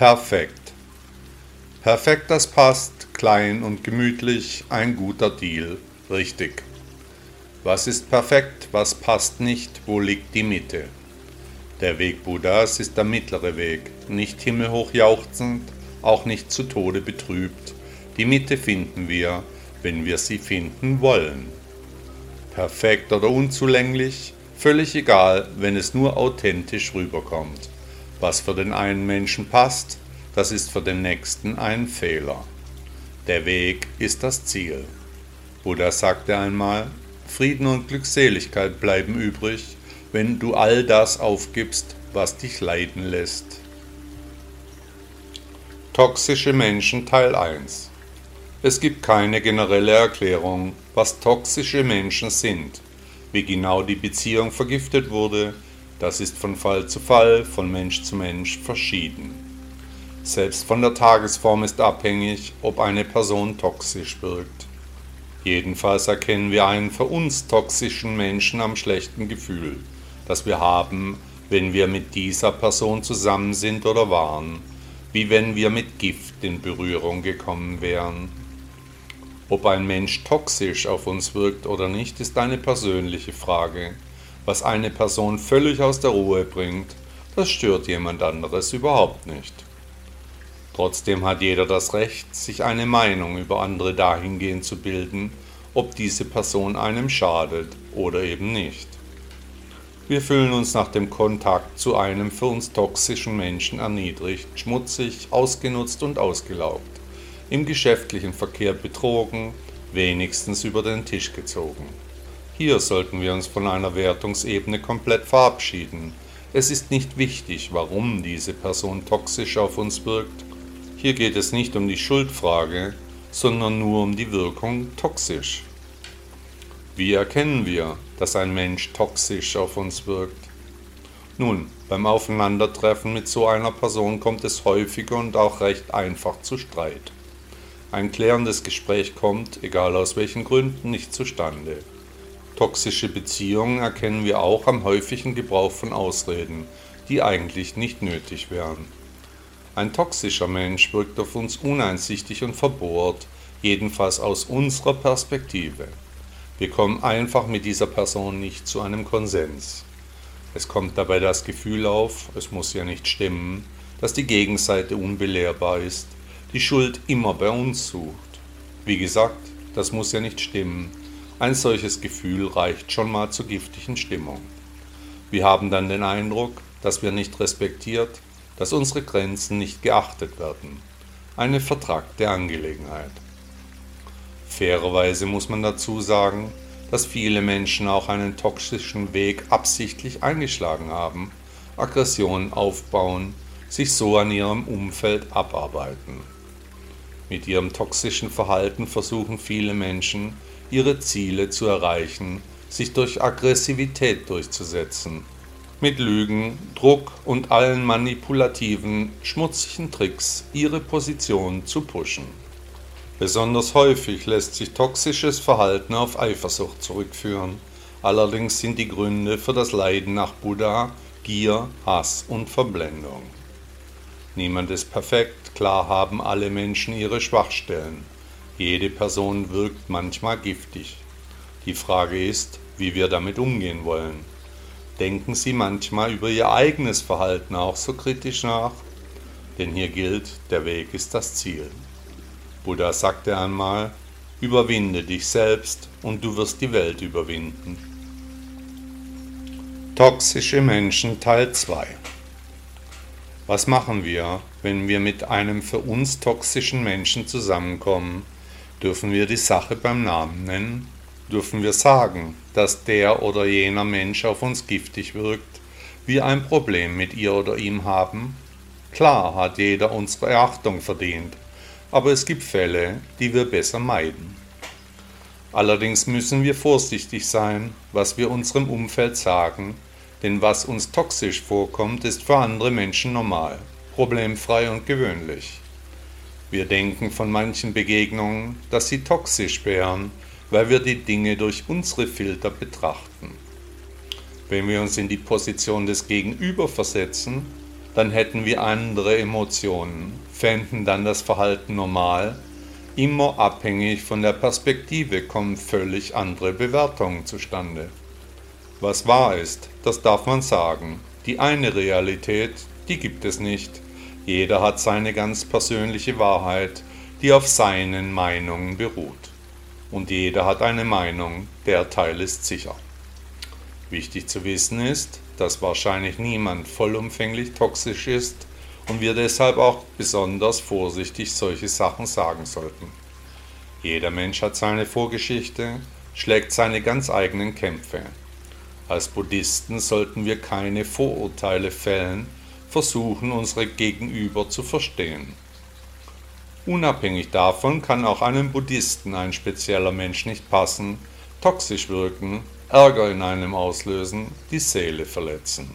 Perfekt. Perfekt, das passt, klein und gemütlich, ein guter Deal, richtig. Was ist perfekt, was passt nicht, wo liegt die Mitte? Der Weg Buddhas ist der mittlere Weg, nicht himmelhoch jauchzend, auch nicht zu Tode betrübt. Die Mitte finden wir, wenn wir sie finden wollen. Perfekt oder unzulänglich, völlig egal, wenn es nur authentisch rüberkommt. Was für den einen Menschen passt, das ist für den nächsten ein Fehler. Der Weg ist das Ziel. Buddha sagte einmal, Frieden und Glückseligkeit bleiben übrig, wenn du all das aufgibst, was dich leiden lässt. Toxische Menschen Teil 1 Es gibt keine generelle Erklärung, was toxische Menschen sind. Wie genau die Beziehung vergiftet wurde, das ist von Fall zu Fall, von Mensch zu Mensch verschieden. Selbst von der Tagesform ist abhängig, ob eine Person toxisch wirkt. Jedenfalls erkennen wir einen für uns toxischen Menschen am schlechten Gefühl das wir haben, wenn wir mit dieser Person zusammen sind oder waren, wie wenn wir mit Gift in Berührung gekommen wären. Ob ein Mensch toxisch auf uns wirkt oder nicht, ist eine persönliche Frage. Was eine Person völlig aus der Ruhe bringt, das stört jemand anderes überhaupt nicht. Trotzdem hat jeder das Recht, sich eine Meinung über andere dahingehend zu bilden, ob diese Person einem schadet oder eben nicht. Wir fühlen uns nach dem Kontakt zu einem für uns toxischen Menschen erniedrigt, schmutzig, ausgenutzt und ausgelaugt, im geschäftlichen Verkehr betrogen, wenigstens über den Tisch gezogen. Hier sollten wir uns von einer Wertungsebene komplett verabschieden. Es ist nicht wichtig, warum diese Person toxisch auf uns wirkt. Hier geht es nicht um die Schuldfrage, sondern nur um die Wirkung toxisch. Wie erkennen wir, dass ein Mensch toxisch auf uns wirkt? Nun, beim Aufeinandertreffen mit so einer Person kommt es häufiger und auch recht einfach zu Streit. Ein klärendes Gespräch kommt, egal aus welchen Gründen, nicht zustande. Toxische Beziehungen erkennen wir auch am häufigen Gebrauch von Ausreden, die eigentlich nicht nötig wären. Ein toxischer Mensch wirkt auf uns uneinsichtig und verbohrt, jedenfalls aus unserer Perspektive. Wir kommen einfach mit dieser Person nicht zu einem Konsens. Es kommt dabei das Gefühl auf, es muss ja nicht stimmen, dass die Gegenseite unbelehrbar ist, die Schuld immer bei uns sucht. Wie gesagt, das muss ja nicht stimmen. Ein solches Gefühl reicht schon mal zur giftigen Stimmung. Wir haben dann den Eindruck, dass wir nicht respektiert, dass unsere Grenzen nicht geachtet werden. Eine vertragte Angelegenheit. Fairerweise muss man dazu sagen, dass viele Menschen auch einen toxischen Weg absichtlich eingeschlagen haben, Aggressionen aufbauen, sich so an ihrem Umfeld abarbeiten. Mit ihrem toxischen Verhalten versuchen viele Menschen, ihre Ziele zu erreichen, sich durch Aggressivität durchzusetzen, mit Lügen, Druck und allen manipulativen, schmutzigen Tricks ihre Position zu pushen. Besonders häufig lässt sich toxisches Verhalten auf Eifersucht zurückführen. Allerdings sind die Gründe für das Leiden nach Buddha Gier, Hass und Verblendung. Niemand ist perfekt, klar haben alle Menschen ihre Schwachstellen. Jede Person wirkt manchmal giftig. Die Frage ist, wie wir damit umgehen wollen. Denken Sie manchmal über Ihr eigenes Verhalten auch so kritisch nach? Denn hier gilt, der Weg ist das Ziel. Buddha sagte einmal, überwinde dich selbst und du wirst die Welt überwinden. Toxische Menschen Teil 2 Was machen wir, wenn wir mit einem für uns toxischen Menschen zusammenkommen? Dürfen wir die Sache beim Namen nennen? Dürfen wir sagen, dass der oder jener Mensch auf uns giftig wirkt, wir ein Problem mit ihr oder ihm haben? Klar hat jeder unsere Achtung verdient, aber es gibt Fälle, die wir besser meiden. Allerdings müssen wir vorsichtig sein, was wir unserem Umfeld sagen, denn was uns toxisch vorkommt, ist für andere Menschen normal, problemfrei und gewöhnlich. Wir denken von manchen Begegnungen, dass sie toxisch wären, weil wir die Dinge durch unsere Filter betrachten. Wenn wir uns in die Position des Gegenüber versetzen, dann hätten wir andere Emotionen, fänden dann das Verhalten normal, immer abhängig von der Perspektive kommen völlig andere Bewertungen zustande. Was wahr ist, das darf man sagen. Die eine Realität, die gibt es nicht. Jeder hat seine ganz persönliche Wahrheit, die auf seinen Meinungen beruht. Und jeder hat eine Meinung, der Teil ist sicher. Wichtig zu wissen ist, dass wahrscheinlich niemand vollumfänglich toxisch ist und wir deshalb auch besonders vorsichtig solche Sachen sagen sollten. Jeder Mensch hat seine Vorgeschichte, schlägt seine ganz eigenen Kämpfe. Als Buddhisten sollten wir keine Vorurteile fällen, versuchen unsere Gegenüber zu verstehen. Unabhängig davon kann auch einem Buddhisten ein spezieller Mensch nicht passen, toxisch wirken Ärger in einem auslösen, die Seele verletzen.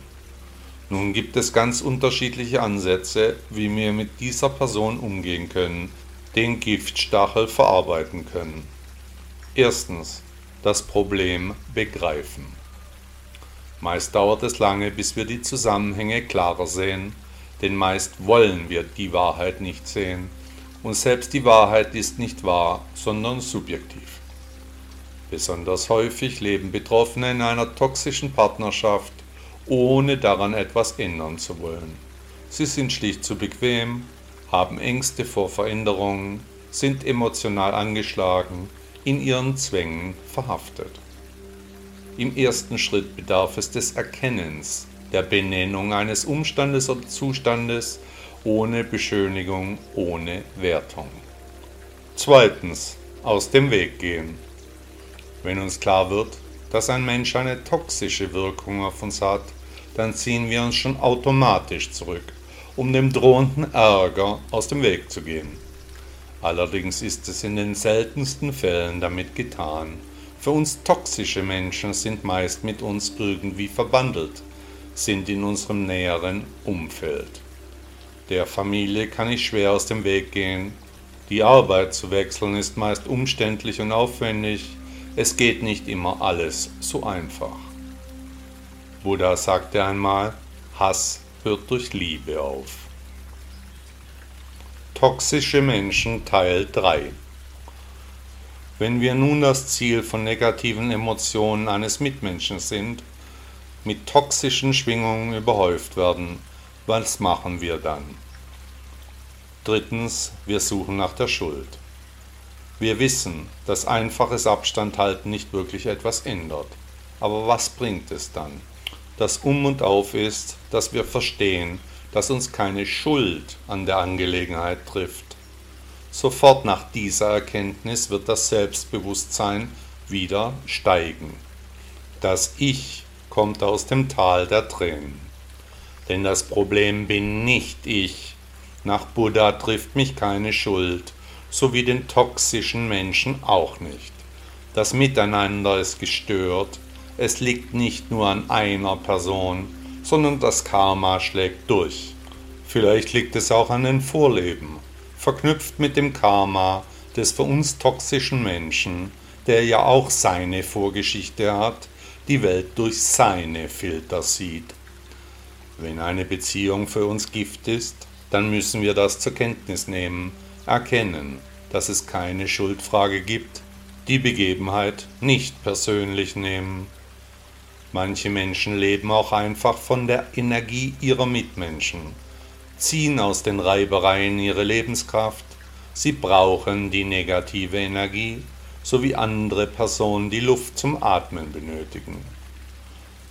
Nun gibt es ganz unterschiedliche Ansätze, wie wir mit dieser Person umgehen können, den Giftstachel verarbeiten können. Erstens das Problem begreifen. Meist dauert es lange, bis wir die Zusammenhänge klarer sehen, denn meist wollen wir die Wahrheit nicht sehen, und selbst die Wahrheit ist nicht wahr, sondern subjektiv. Besonders häufig leben Betroffene in einer toxischen Partnerschaft, ohne daran etwas ändern zu wollen. Sie sind schlicht zu bequem, haben Ängste vor Veränderungen, sind emotional angeschlagen, in ihren Zwängen verhaftet. Im ersten Schritt bedarf es des Erkennens, der Benennung eines Umstandes oder Zustandes ohne Beschönigung, ohne Wertung. Zweitens, aus dem Weg gehen. Wenn uns klar wird, dass ein Mensch eine toxische Wirkung auf uns hat, dann ziehen wir uns schon automatisch zurück, um dem drohenden Ärger aus dem Weg zu gehen. Allerdings ist es in den seltensten Fällen damit getan. Für uns toxische Menschen sind meist mit uns irgendwie verbandelt, sind in unserem näheren Umfeld. Der Familie kann ich schwer aus dem Weg gehen. Die Arbeit zu wechseln ist meist umständlich und aufwendig es geht nicht immer alles so einfach. Buddha sagte einmal, Hass hört durch Liebe auf. Toxische Menschen Teil 3 Wenn wir nun das Ziel von negativen Emotionen eines Mitmenschen sind, mit toxischen Schwingungen überhäuft werden, was machen wir dann? Drittens, wir suchen nach der Schuld. Wir wissen, dass einfaches Abstandhalten nicht wirklich etwas ändert. Aber was bringt es dann? Das Um und Auf ist, dass wir verstehen, dass uns keine Schuld an der Angelegenheit trifft. Sofort nach dieser Erkenntnis wird das Selbstbewusstsein wieder steigen. Das Ich kommt aus dem Tal der Tränen. Denn das Problem bin nicht ich. Nach Buddha trifft mich keine Schuld sowie den toxischen Menschen auch nicht. Das Miteinander ist gestört, es liegt nicht nur an einer Person, sondern das Karma schlägt durch. Vielleicht liegt es auch an den Vorleben, verknüpft mit dem Karma des für uns toxischen Menschen, der ja auch seine Vorgeschichte hat, die Welt durch seine Filter sieht. Wenn eine Beziehung für uns Gift ist, dann müssen wir das zur Kenntnis nehmen erkennen, dass es keine Schuldfrage gibt, die Begebenheit nicht persönlich nehmen. Manche Menschen leben auch einfach von der Energie ihrer Mitmenschen, ziehen aus den Reibereien ihre Lebenskraft, sie brauchen die negative Energie, so wie andere Personen die Luft zum Atmen benötigen.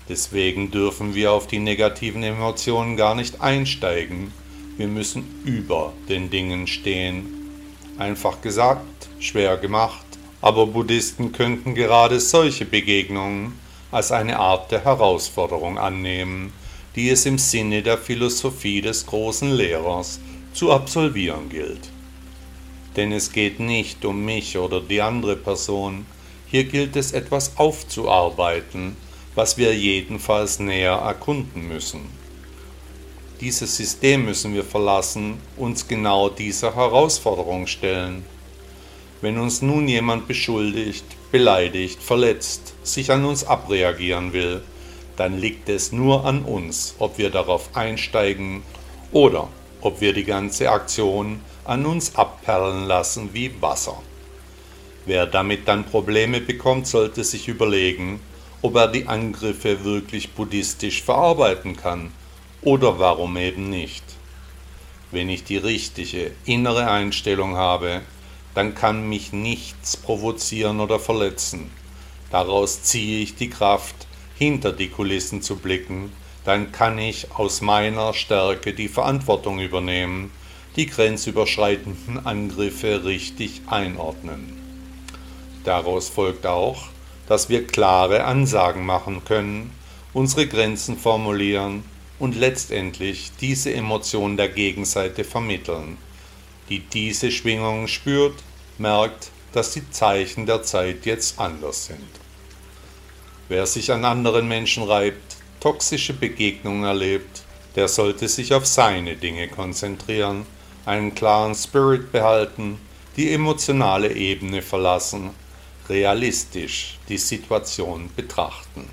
Deswegen dürfen wir auf die negativen Emotionen gar nicht einsteigen, wir müssen über den Dingen stehen. Einfach gesagt, schwer gemacht, aber Buddhisten könnten gerade solche Begegnungen als eine Art der Herausforderung annehmen, die es im Sinne der Philosophie des großen Lehrers zu absolvieren gilt. Denn es geht nicht um mich oder die andere Person, hier gilt es etwas aufzuarbeiten, was wir jedenfalls näher erkunden müssen. Dieses System müssen wir verlassen, uns genau dieser Herausforderung stellen. Wenn uns nun jemand beschuldigt, beleidigt, verletzt, sich an uns abreagieren will, dann liegt es nur an uns, ob wir darauf einsteigen oder ob wir die ganze Aktion an uns abperlen lassen wie Wasser. Wer damit dann Probleme bekommt, sollte sich überlegen, ob er die Angriffe wirklich buddhistisch verarbeiten kann oder warum eben nicht. Wenn ich die richtige innere Einstellung habe, dann kann mich nichts provozieren oder verletzen. Daraus ziehe ich die Kraft, hinter die Kulissen zu blicken, dann kann ich aus meiner Stärke die Verantwortung übernehmen, die grenzüberschreitenden Angriffe richtig einordnen. Daraus folgt auch, dass wir klare Ansagen machen können, unsere Grenzen formulieren und letztendlich diese Emotion der Gegenseite vermitteln, die diese Schwingungen spürt, merkt, dass die Zeichen der Zeit jetzt anders sind. Wer sich an anderen Menschen reibt, toxische Begegnungen erlebt, der sollte sich auf seine Dinge konzentrieren, einen klaren Spirit behalten, die emotionale Ebene verlassen realistisch die Situation betrachten.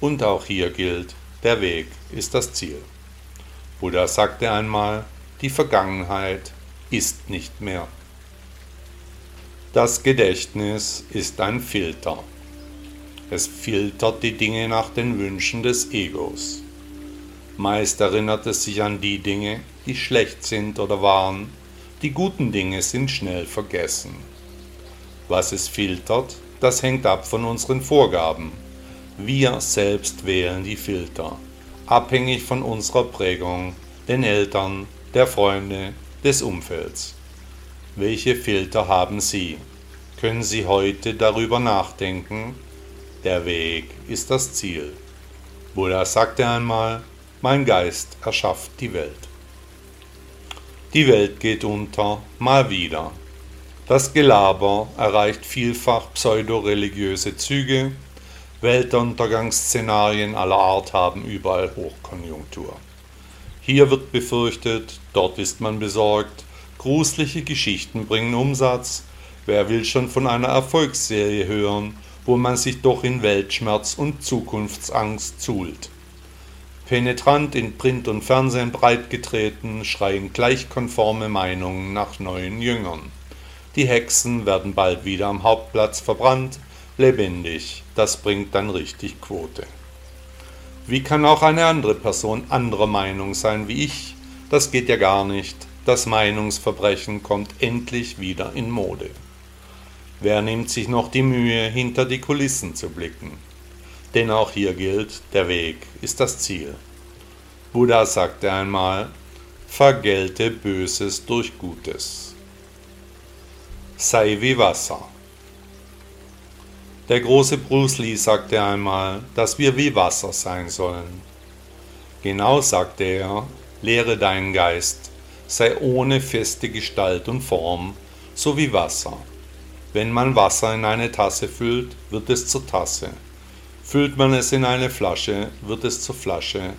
Und auch hier gilt, der Weg ist das Ziel. Buddha sagte einmal, die Vergangenheit ist nicht mehr. Das Gedächtnis ist ein Filter. Es filtert die Dinge nach den Wünschen des Egos. Meist erinnert es sich an die Dinge, die schlecht sind oder waren, die guten Dinge sind schnell vergessen. Was es filtert, das hängt ab von unseren Vorgaben. Wir selbst wählen die Filter, abhängig von unserer Prägung, den Eltern, der Freunde, des Umfelds. Welche Filter haben Sie? Können Sie heute darüber nachdenken? Der Weg ist das Ziel. Buddha sagte einmal, mein Geist erschafft die Welt. Die Welt geht unter, mal wieder, das Gelaber erreicht vielfach pseudoreligiöse Züge, Weltuntergangsszenarien aller Art haben überall Hochkonjunktur. Hier wird befürchtet, dort ist man besorgt, gruselige Geschichten bringen Umsatz, wer will schon von einer Erfolgsserie hören, wo man sich doch in Weltschmerz und Zukunftsangst zult. Penetrant in Print und Fernsehen breitgetreten, schreien gleichkonforme Meinungen nach neuen Jüngern. Die Hexen werden bald wieder am Hauptplatz verbrannt, lebendig. Das bringt dann richtig Quote. Wie kann auch eine andere Person anderer Meinung sein wie ich? Das geht ja gar nicht. Das Meinungsverbrechen kommt endlich wieder in Mode. Wer nimmt sich noch die Mühe, hinter die Kulissen zu blicken? Denn auch hier gilt, der Weg ist das Ziel. Buddha sagte einmal, vergelte Böses durch Gutes sei wie Wasser. Der große Bruce Lee sagte einmal, dass wir wie Wasser sein sollen. Genau sagte er, lehre deinen Geist, sei ohne feste Gestalt und Form, so wie Wasser. Wenn man Wasser in eine Tasse füllt, wird es zur Tasse. Füllt man es in eine Flasche, wird es zur Flasche.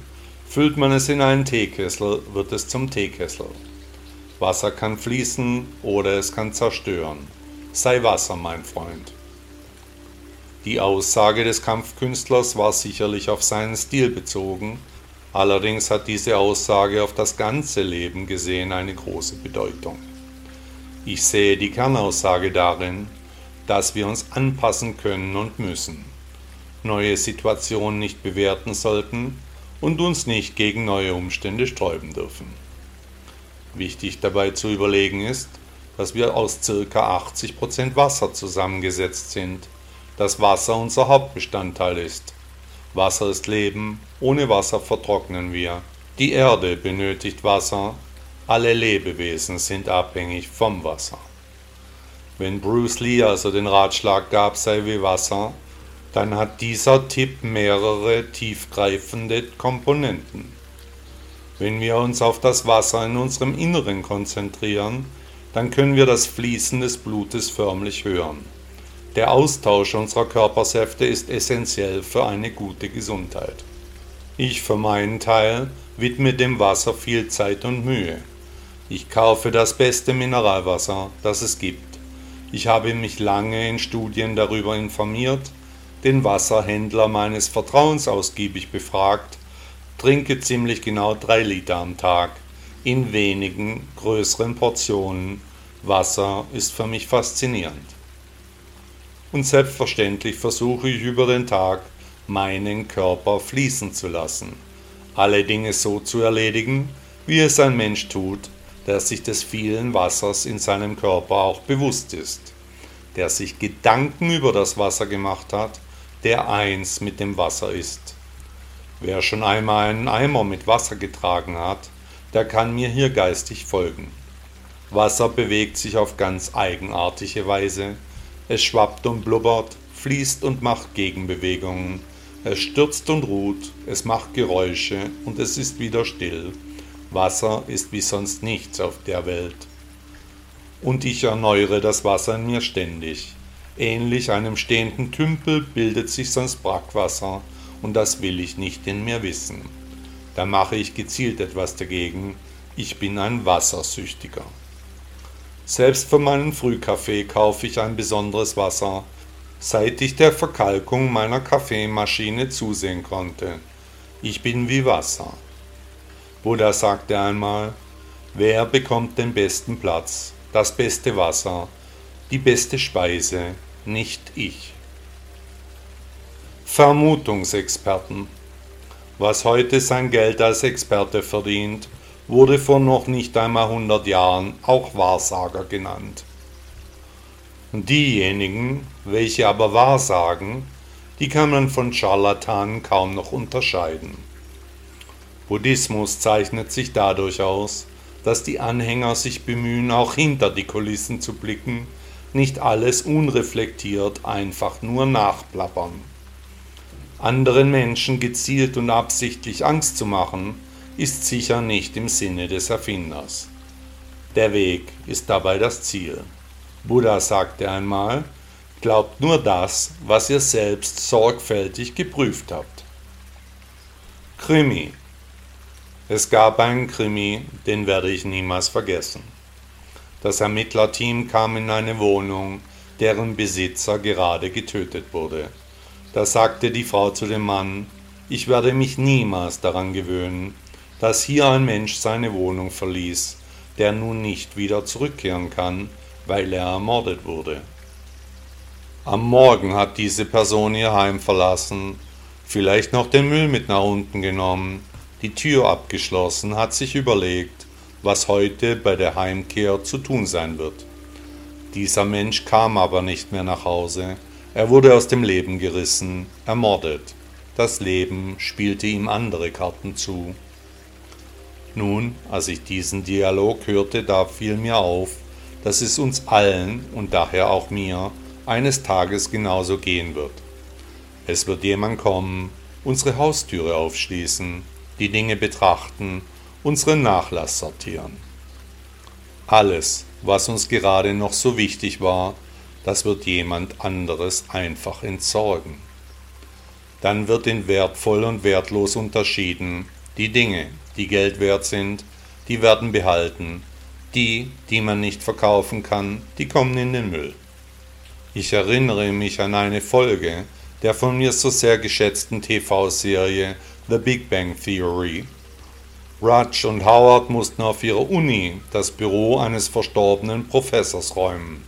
Füllt man es in einen Teekessel, wird es zum Teekessel. Wasser kann fließen oder es kann zerstören. Sei Wasser, mein Freund. Die Aussage des Kampfkünstlers war sicherlich auf seinen Stil bezogen, allerdings hat diese Aussage auf das ganze Leben gesehen eine große Bedeutung. Ich sehe die Kernaussage darin, dass wir uns anpassen können und müssen, neue Situationen nicht bewerten sollten und uns nicht gegen neue Umstände sträuben dürfen. Wichtig dabei zu überlegen ist, dass wir aus ca. 80% Wasser zusammengesetzt sind, dass Wasser unser Hauptbestandteil ist. Wasser ist Leben, ohne Wasser vertrocknen wir. Die Erde benötigt Wasser, alle Lebewesen sind abhängig vom Wasser. Wenn Bruce Lee also den Ratschlag gab, sei wie Wasser, dann hat dieser Tipp mehrere tiefgreifende Komponenten. Wenn wir uns auf das Wasser in unserem Inneren konzentrieren, dann können wir das Fließen des Blutes förmlich hören. Der Austausch unserer Körpersäfte ist essentiell für eine gute Gesundheit. Ich für meinen Teil widme dem Wasser viel Zeit und Mühe. Ich kaufe das beste Mineralwasser, das es gibt. Ich habe mich lange in Studien darüber informiert, den Wasserhändler meines Vertrauens ausgiebig befragt, trinke ziemlich genau drei Liter am Tag, in wenigen größeren Portionen. Wasser ist für mich faszinierend. Und selbstverständlich versuche ich über den Tag meinen Körper fließen zu lassen, alle Dinge so zu erledigen, wie es ein Mensch tut, der sich des vielen Wassers in seinem Körper auch bewusst ist, der sich Gedanken über das Wasser gemacht hat, der eins mit dem Wasser ist. Wer schon einmal einen Eimer mit Wasser getragen hat, der kann mir hier geistig folgen. Wasser bewegt sich auf ganz eigenartige Weise, es schwappt und blubbert, fließt und macht Gegenbewegungen, es stürzt und ruht, es macht Geräusche und es ist wieder still. Wasser ist wie sonst nichts auf der Welt. Und ich erneuere das Wasser in mir ständig. Ähnlich einem stehenden Tümpel bildet sich sonst Brackwasser, und das will ich nicht in mir wissen. Da mache ich gezielt etwas dagegen. Ich bin ein Wassersüchtiger. Selbst für meinen Frühkaffee kaufe ich ein besonderes Wasser, seit ich der Verkalkung meiner Kaffeemaschine zusehen konnte. Ich bin wie Wasser. Buddha sagte einmal, wer bekommt den besten Platz, das beste Wasser, die beste Speise, nicht ich. Vermutungsexperten. Was heute sein Geld als Experte verdient, wurde vor noch nicht einmal 100 Jahren auch Wahrsager genannt. Diejenigen, welche aber wahrsagen, die kann man von Scharlatanen kaum noch unterscheiden. Buddhismus zeichnet sich dadurch aus, dass die Anhänger sich bemühen, auch hinter die Kulissen zu blicken, nicht alles unreflektiert einfach nur nachplappern. Anderen Menschen gezielt und absichtlich Angst zu machen, ist sicher nicht im Sinne des Erfinders. Der Weg ist dabei das Ziel. Buddha sagte einmal, glaubt nur das, was ihr selbst sorgfältig geprüft habt. Krimi. Es gab einen Krimi, den werde ich niemals vergessen. Das Ermittlerteam kam in eine Wohnung, deren Besitzer gerade getötet wurde. Da sagte die Frau zu dem Mann, ich werde mich niemals daran gewöhnen, dass hier ein Mensch seine Wohnung verließ, der nun nicht wieder zurückkehren kann, weil er ermordet wurde. Am Morgen hat diese Person ihr Heim verlassen, vielleicht noch den Müll mit nach unten genommen, die Tür abgeschlossen, hat sich überlegt, was heute bei der Heimkehr zu tun sein wird. Dieser Mensch kam aber nicht mehr nach Hause, er wurde aus dem Leben gerissen, ermordet. Das Leben spielte ihm andere Karten zu. Nun, als ich diesen Dialog hörte, da fiel mir auf, dass es uns allen und daher auch mir eines Tages genauso gehen wird. Es wird jemand kommen, unsere Haustüre aufschließen, die Dinge betrachten, unseren Nachlass sortieren. Alles, was uns gerade noch so wichtig war, das wird jemand anderes einfach entsorgen. Dann wird in wertvoll und wertlos unterschieden. Die Dinge, die Geld wert sind, die werden behalten, die, die man nicht verkaufen kann, die kommen in den Müll. Ich erinnere mich an eine Folge der von mir so sehr geschätzten TV-Serie The Big Bang Theory. Raj und Howard mussten auf ihrer Uni das Büro eines verstorbenen Professors räumen.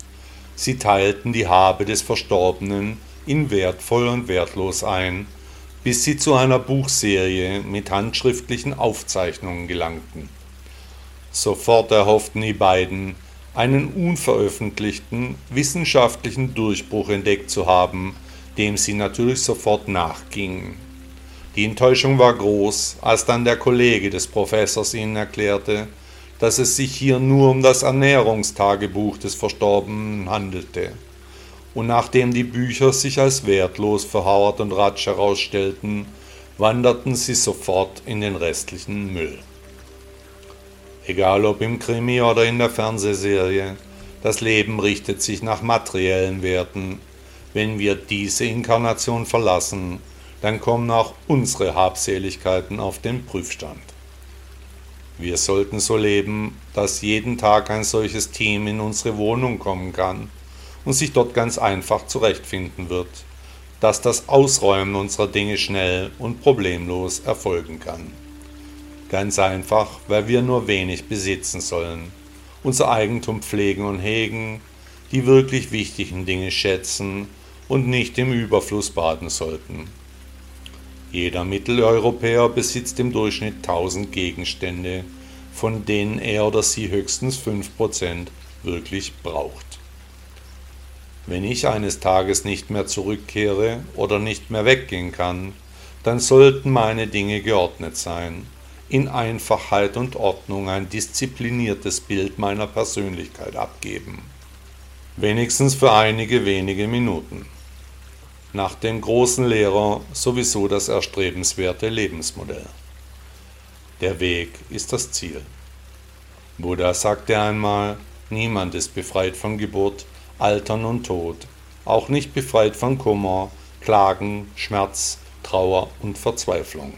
Sie teilten die Habe des Verstorbenen in wertvoll und wertlos ein, bis sie zu einer Buchserie mit handschriftlichen Aufzeichnungen gelangten. Sofort erhofften die beiden, einen unveröffentlichten wissenschaftlichen Durchbruch entdeckt zu haben, dem sie natürlich sofort nachgingen. Die Enttäuschung war groß, als dann der Kollege des Professors ihnen erklärte, dass es sich hier nur um das Ernährungstagebuch des Verstorbenen handelte und nachdem die Bücher sich als wertlos für Howard und Raj herausstellten, wanderten sie sofort in den restlichen Müll. Egal ob im Krimi oder in der Fernsehserie, das Leben richtet sich nach materiellen Werten. Wenn wir diese Inkarnation verlassen, dann kommen auch unsere Habseligkeiten auf den Prüfstand. Wir sollten so leben, dass jeden Tag ein solches Team in unsere Wohnung kommen kann und sich dort ganz einfach zurechtfinden wird, dass das Ausräumen unserer Dinge schnell und problemlos erfolgen kann. Ganz einfach, weil wir nur wenig besitzen sollen, unser Eigentum pflegen und hegen, die wirklich wichtigen Dinge schätzen und nicht im Überfluss baden sollten. Jeder Mitteleuropäer besitzt im Durchschnitt 1000 Gegenstände, von denen er oder sie höchstens 5% wirklich braucht. Wenn ich eines Tages nicht mehr zurückkehre oder nicht mehr weggehen kann, dann sollten meine Dinge geordnet sein, in Einfachheit und Ordnung ein diszipliniertes Bild meiner Persönlichkeit abgeben. Wenigstens für einige wenige Minuten. Nach dem großen Lehrer sowieso das erstrebenswerte Lebensmodell. Der Weg ist das Ziel. Buddha sagte einmal, niemand ist befreit von Geburt, Altern und Tod, auch nicht befreit von Kummer, Klagen, Schmerz, Trauer und Verzweiflung.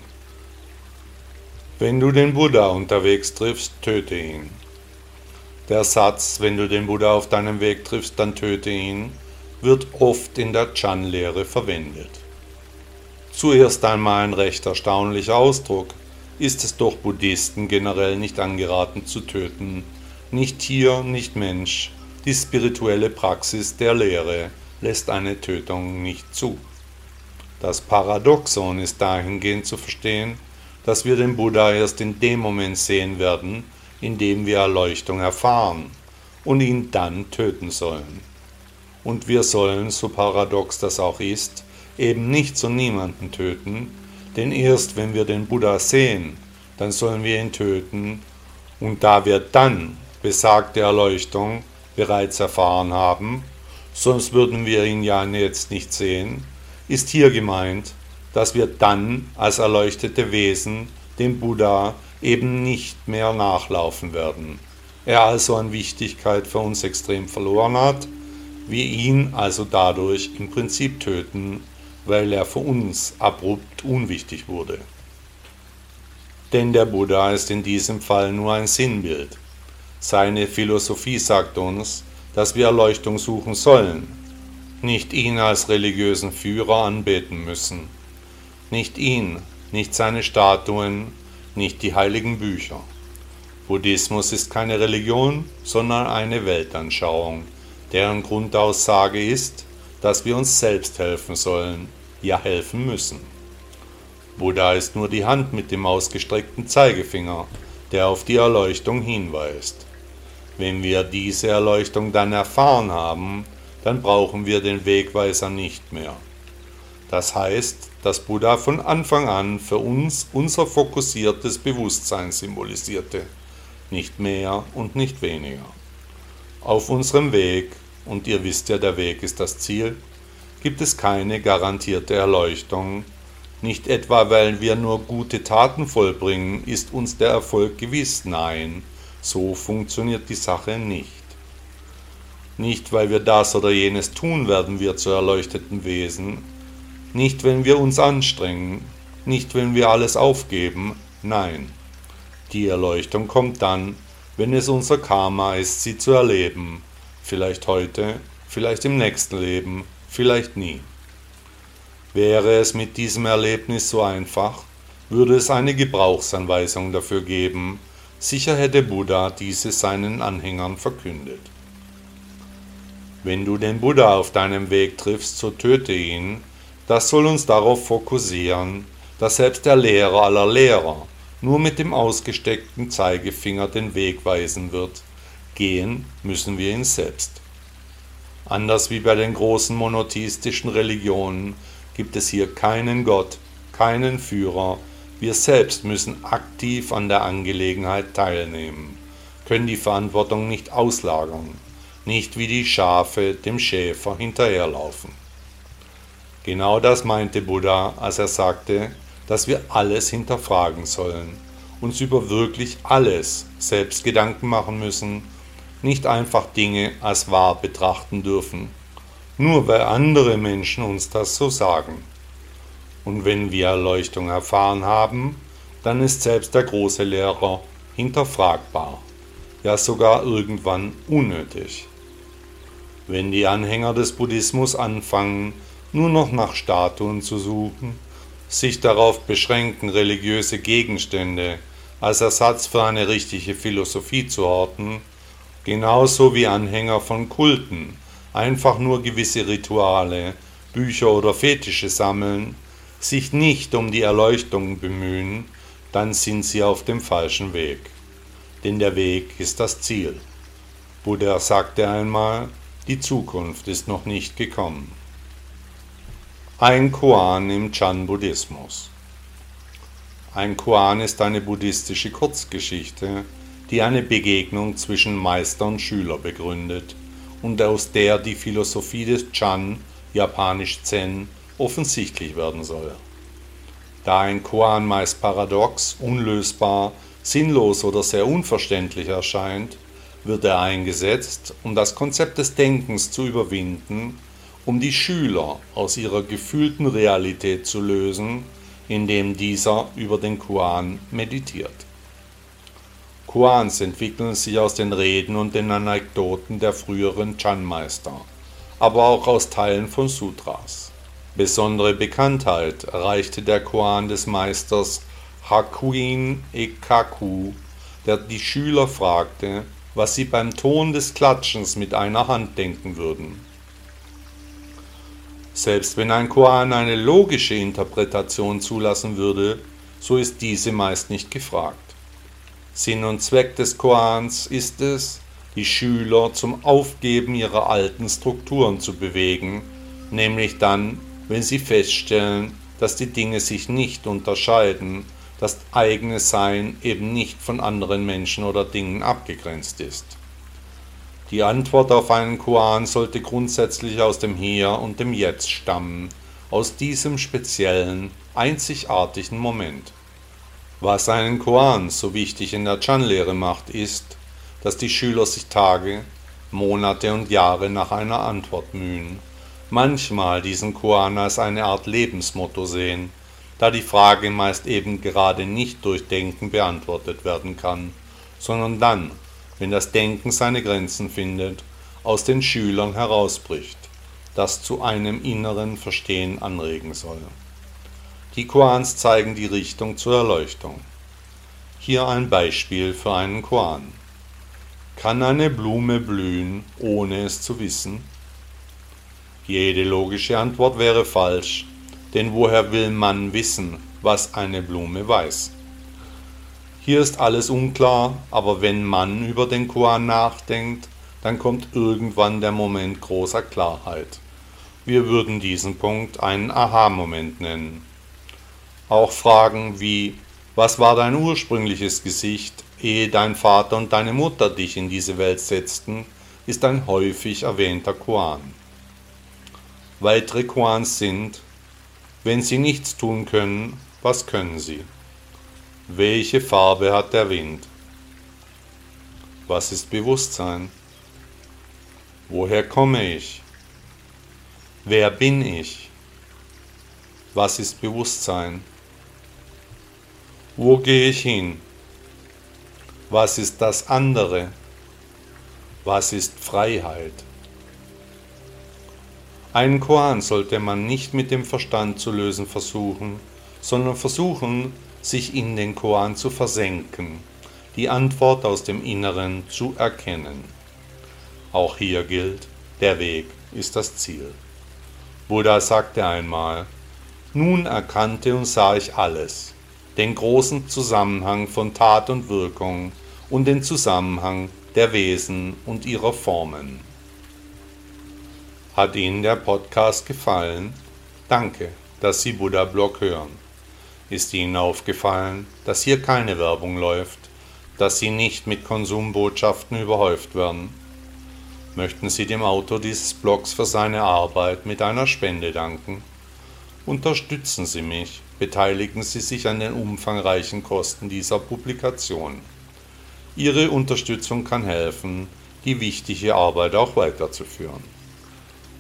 Wenn du den Buddha unterwegs triffst, töte ihn. Der Satz, wenn du den Buddha auf deinem Weg triffst, dann töte ihn, wird oft in der Chan-Lehre verwendet. Zuerst einmal ein recht erstaunlicher Ausdruck, ist es doch Buddhisten generell nicht angeraten zu töten, nicht Tier, nicht Mensch, die spirituelle Praxis der Lehre lässt eine Tötung nicht zu. Das Paradoxon ist dahingehend zu verstehen, dass wir den Buddha erst in dem Moment sehen werden, in dem wir Erleuchtung erfahren und ihn dann töten sollen. Und wir sollen, so paradox das auch ist, eben nicht so niemanden töten, denn erst wenn wir den Buddha sehen, dann sollen wir ihn töten, und da wir dann besagte Erleuchtung bereits erfahren haben, sonst würden wir ihn ja jetzt nicht sehen, ist hier gemeint, dass wir dann als erleuchtete Wesen dem Buddha eben nicht mehr nachlaufen werden. Er also an Wichtigkeit für uns extrem verloren hat, wir ihn also dadurch im Prinzip töten, weil er für uns abrupt unwichtig wurde. Denn der Buddha ist in diesem Fall nur ein Sinnbild, seine Philosophie sagt uns, dass wir Erleuchtung suchen sollen, nicht ihn als religiösen Führer anbeten müssen, nicht ihn, nicht seine Statuen, nicht die heiligen Bücher. Buddhismus ist keine Religion, sondern eine Weltanschauung, deren Grundaussage ist, dass wir uns selbst helfen sollen, ja helfen müssen. Buddha ist nur die Hand mit dem ausgestreckten Zeigefinger, der auf die Erleuchtung hinweist. Wenn wir diese Erleuchtung dann erfahren haben, dann brauchen wir den Wegweiser nicht mehr. Das heißt, dass Buddha von Anfang an für uns unser fokussiertes Bewusstsein symbolisierte, nicht mehr und nicht weniger. Auf unserem Weg, und ihr wisst ja, der Weg ist das Ziel, gibt es keine garantierte Erleuchtung. Nicht etwa, weil wir nur gute Taten vollbringen, ist uns der Erfolg gewiss, nein, so funktioniert die Sache nicht. Nicht, weil wir das oder jenes tun, werden wir zu erleuchteten Wesen. Nicht, wenn wir uns anstrengen. Nicht, wenn wir alles aufgeben. Nein. Die Erleuchtung kommt dann, wenn es unser Karma ist, sie zu erleben. Vielleicht heute, vielleicht im nächsten Leben, vielleicht nie. Wäre es mit diesem Erlebnis so einfach, würde es eine Gebrauchsanweisung dafür geben, Sicher hätte Buddha diese seinen Anhängern verkündet. Wenn du den Buddha auf deinem Weg triffst, so töte ihn. Das soll uns darauf fokussieren, dass selbst der Lehrer aller Lehrer nur mit dem ausgesteckten Zeigefinger den Weg weisen wird. Gehen müssen wir ihn selbst. Anders wie bei den großen monotheistischen Religionen gibt es hier keinen Gott, keinen Führer, wir selbst müssen aktiv an der Angelegenheit teilnehmen, können die Verantwortung nicht auslagern. nicht wie die Schafe dem Schäfer hinterherlaufen. Genau das meinte Buddha, als er sagte, dass wir alles hinterfragen sollen, uns über wirklich alles selbst Gedanken machen müssen, nicht einfach Dinge als wahr betrachten dürfen, nur weil andere Menschen uns das so sagen. Und wenn wir Erleuchtung erfahren haben, dann ist selbst der große Lehrer hinterfragbar, ja sogar irgendwann unnötig. Wenn die Anhänger des Buddhismus anfangen, nur noch nach Statuen zu suchen, sich darauf beschränken, religiöse Gegenstände als Ersatz für eine richtige Philosophie zu orten, genauso wie Anhänger von Kulten einfach nur gewisse Rituale, Bücher oder Fetische sammeln, sich nicht um die Erleuchtung bemühen, dann sind sie auf dem falschen Weg. Denn der Weg ist das Ziel. Buddha sagte einmal, die Zukunft ist noch nicht gekommen. Ein Koan im Chan-Buddhismus. Ein Koan ist eine buddhistische Kurzgeschichte, die eine Begegnung zwischen Meister und Schüler begründet und aus der die Philosophie des Chan, japanisch Zen, offensichtlich werden soll. Da ein Koan meist paradox, unlösbar, sinnlos oder sehr unverständlich erscheint, wird er eingesetzt, um das Konzept des Denkens zu überwinden, um die Schüler aus ihrer gefühlten Realität zu lösen, indem dieser über den Koan meditiert. Koans entwickeln sich aus den Reden und den Anekdoten der früheren Chan-Meister, aber auch aus Teilen von Sutras. Besondere Bekanntheit erreichte der Koan des Meisters Hakuin Ekaku, der die Schüler fragte, was sie beim Ton des Klatschens mit einer Hand denken würden. Selbst wenn ein Koan eine logische Interpretation zulassen würde, so ist diese meist nicht gefragt. Sinn und Zweck des Koans ist es, die Schüler zum Aufgeben ihrer alten Strukturen zu bewegen, nämlich dann, wenn sie feststellen, dass die Dinge sich nicht unterscheiden, das eigene Sein eben nicht von anderen Menschen oder Dingen abgegrenzt ist. Die Antwort auf einen Koan sollte grundsätzlich aus dem Hier und dem Jetzt stammen, aus diesem speziellen, einzigartigen Moment. Was einen Koan so wichtig in der Chan-Lehre macht, ist, dass die Schüler sich Tage, Monate und Jahre nach einer Antwort mühen, manchmal diesen Koan als eine Art Lebensmotto sehen, da die Frage meist eben gerade nicht durch Denken beantwortet werden kann, sondern dann, wenn das Denken seine Grenzen findet, aus den Schülern herausbricht, das zu einem inneren Verstehen anregen soll. Die Koans zeigen die Richtung zur Erleuchtung. Hier ein Beispiel für einen Koan. Kann eine Blume blühen, ohne es zu wissen? Jede logische Antwort wäre falsch, denn woher will man wissen, was eine Blume weiß? Hier ist alles unklar, aber wenn man über den Koan nachdenkt, dann kommt irgendwann der Moment großer Klarheit. Wir würden diesen Punkt einen Aha-Moment nennen. Auch Fragen wie Was war dein ursprüngliches Gesicht, ehe dein Vater und deine Mutter dich in diese Welt setzten, ist ein häufig erwähnter Koan. Weitere Koans sind Wenn sie nichts tun können, was können sie? Welche Farbe hat der Wind? Was ist Bewusstsein? Woher komme ich? Wer bin ich? Was ist Bewusstsein? Wo gehe ich hin? Was ist das andere? Was ist Freiheit? Einen Koan sollte man nicht mit dem Verstand zu lösen versuchen, sondern versuchen, sich in den Koan zu versenken, die Antwort aus dem Inneren zu erkennen. Auch hier gilt, der Weg ist das Ziel. Buddha sagte einmal, nun erkannte und sah ich alles, den großen Zusammenhang von Tat und Wirkung und den Zusammenhang der Wesen und ihrer Formen. Hat Ihnen der Podcast gefallen? Danke, dass Sie Buddha Blog hören. Ist Ihnen aufgefallen, dass hier keine Werbung läuft, dass Sie nicht mit Konsumbotschaften überhäuft werden? Möchten Sie dem Autor dieses Blogs für seine Arbeit mit einer Spende danken? Unterstützen Sie mich, beteiligen Sie sich an den umfangreichen Kosten dieser Publikation. Ihre Unterstützung kann helfen, die wichtige Arbeit auch weiterzuführen.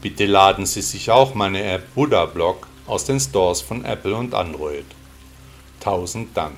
Bitte laden Sie sich auch meine App Buddha Blog aus den Stores von Apple und Android. Tausend Dank.